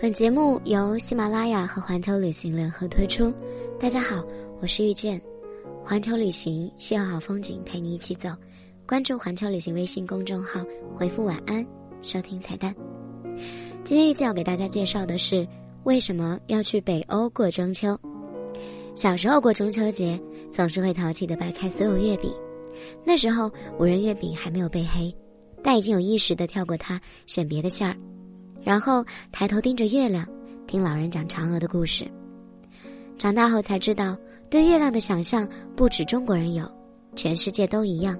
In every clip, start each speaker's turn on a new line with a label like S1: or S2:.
S1: 本节目由喜马拉雅和环球旅行联合推出。大家好，我是遇见，环球旅行，邂逅好风景，陪你一起走。关注环球旅行微信公众号，回复晚安，收听彩蛋。今天遇见要给大家介绍的是为什么要去北欧过中秋。小时候过中秋节，总是会淘气的掰开所有月饼，那时候五仁月饼还没有被黑，但已经有意识的跳过它，选别的馅儿。然后抬头盯着月亮，听老人讲嫦娥的故事。长大后才知道，对月亮的想象不止中国人有，全世界都一样。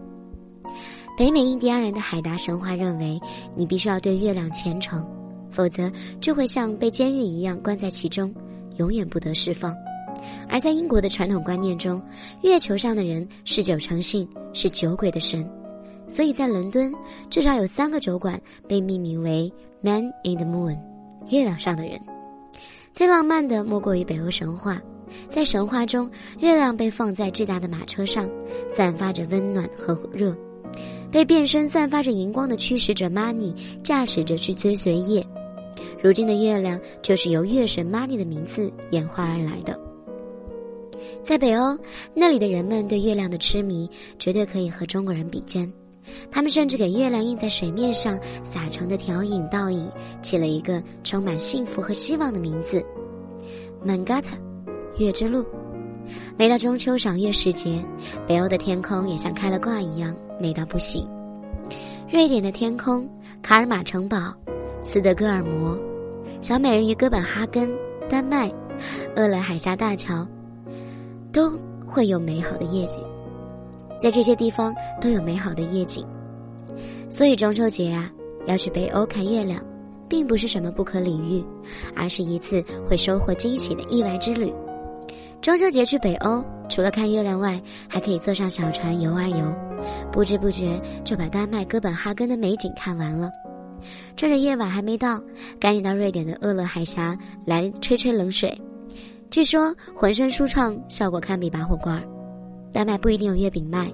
S1: 北美印第安人的海达神话认为，你必须要对月亮虔诚，否则就会像被监狱一样关在其中，永远不得释放。而在英国的传统观念中，月球上的人嗜酒成性，是酒鬼的神，所以在伦敦至少有三个酒馆被命名为。Man in the Moon，月亮上的人，最浪漫的莫过于北欧神话。在神话中，月亮被放在巨大的马车上，散发着温暖和热。被变身散发着荧光的驱使者 Mani 驾驶着去追随夜。如今的月亮就是由月神 Mani 的名字演化而来的。在北欧，那里的人们对月亮的痴迷绝对可以和中国人比肩。他们甚至给月亮印在水面上撒成的条影倒影起了一个充满幸福和希望的名字 m a n g a t a 月之路。每到中秋赏月时节，北欧的天空也像开了挂一样美到不行。瑞典的天空、卡尔马城堡、斯德哥尔摩、小美人鱼哥本哈根、丹麦、厄勒海峡大桥，都会有美好的夜景。在这些地方都有美好的夜景，所以中秋节啊，要去北欧看月亮，并不是什么不可理喻，而是一次会收获惊喜的意外之旅。中秋节去北欧，除了看月亮外，还可以坐上小船游啊游，不知不觉就把丹麦哥本哈根的美景看完了。趁着夜晚还没到，赶紧到瑞典的厄勒海峡来吹吹冷水，据说浑身舒畅，效果堪比拔火罐。丹麦不一定有月饼卖，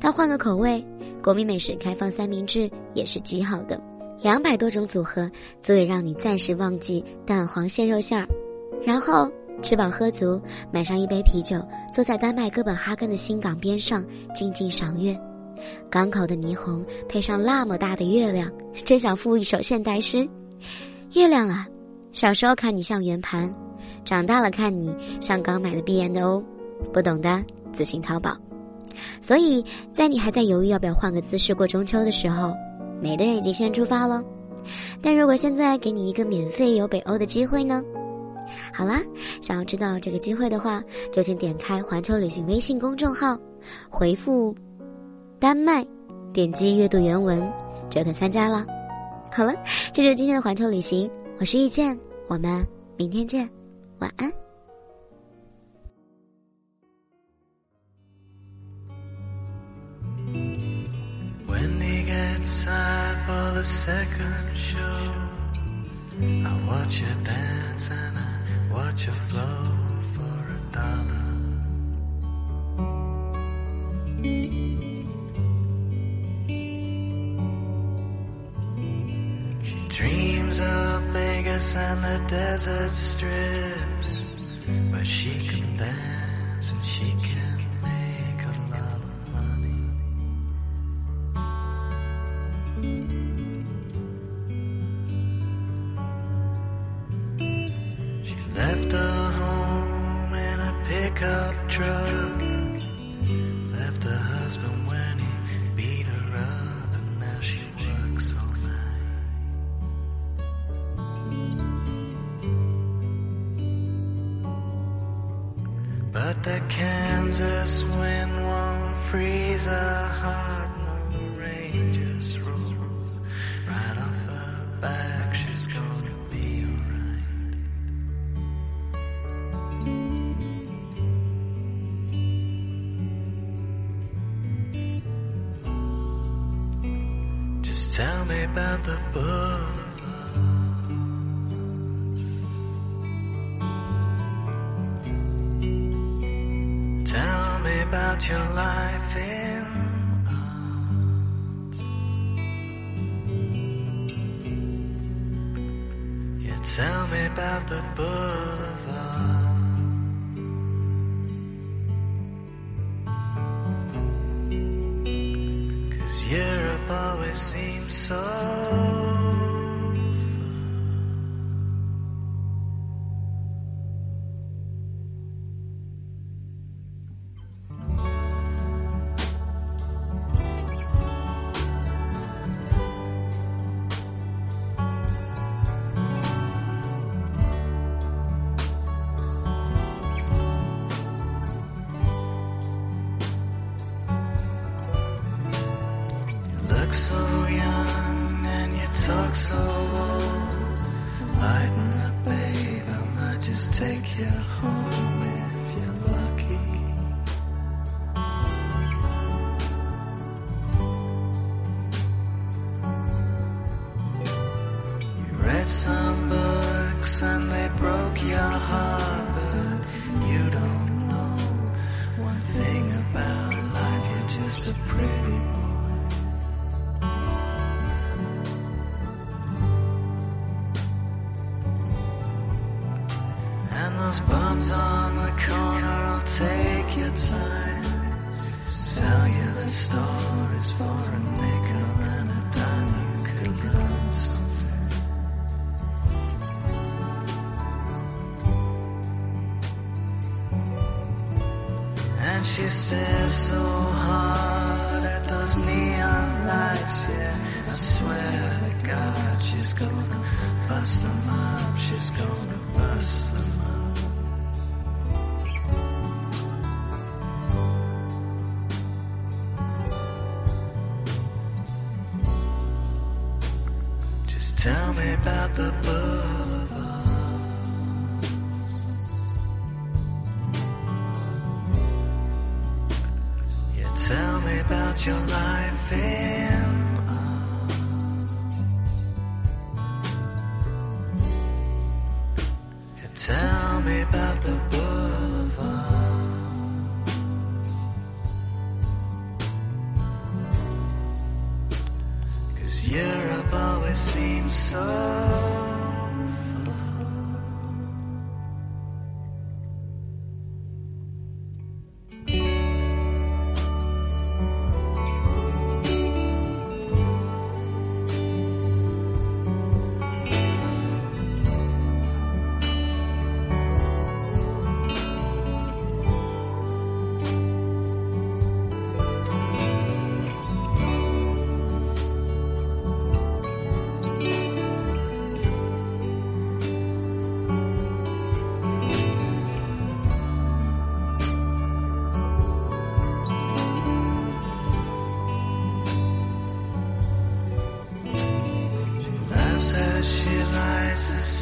S1: 但换个口味，国民美食开放三明治也是极好的。两百多种组合足以让你暂时忘记蛋黄鲜肉馅儿，然后吃饱喝足，买上一杯啤酒，坐在丹麦哥本哈根的新港边上静静赏月。港口的霓虹配上那么大的月亮，真想赋一首现代诗：月亮啊，小时候看你像圆盘，长大了看你像刚买的 B N O，不懂的。自行淘宝，所以在你还在犹豫要不要换个姿势过中秋的时候，美的人已经先出发了。但如果现在给你一个免费游北欧的机会呢？好啦，想要知道这个机会的话，就请点开环球旅行微信公众号，回复“丹麦”，点击阅读原文就可参加了。好了，这就是今天的环球旅行，我是遇见，我们明天见，晚安。
S2: The second show. I watch you dance and I watch you flow for a dollar. She dreams of Vegas and the desert strips, where she can dance and she can truck. Left her husband when he beat her up, and now she works all night. But the Kansas wind won't freeze her heart, about the boulevard. Tell me about your life in art. Yeah, Tell me about the boulevard. Seems so. Young and you talk so old. Lighten up, babe. I might just take you home if you're lucky. You read some books and they broke your heart, Bums on the corner I'll take your time. Sell you the stories for a nickel and a dime. You could learn something. And she stares so hard at those neon lights, yeah. I swear to God, she's gonna bust them up, she's gonna bust them up. Tell me about the boulevard. Yeah, tell me about your life in art. Yeah, tell me about the boulevard. Cause Europe always seems so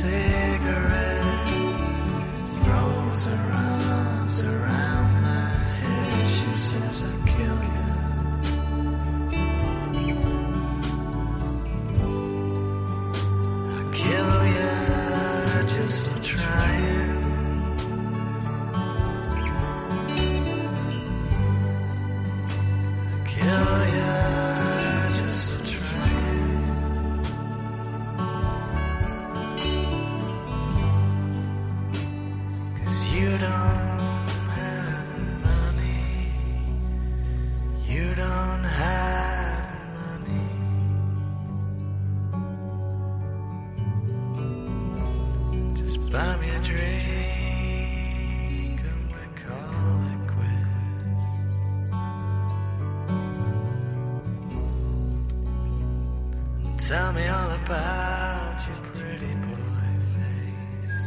S2: cigarette. Don't have money. Just buy me a drink and we call it quits. Tell me all about your pretty boy face.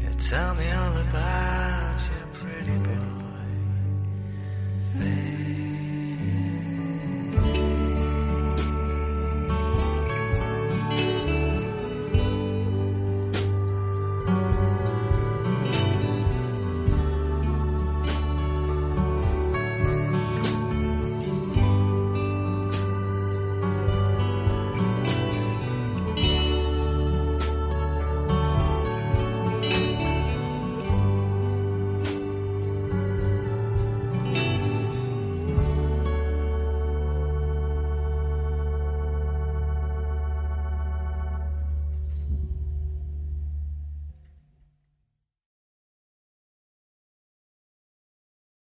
S2: Yeah, tell me all about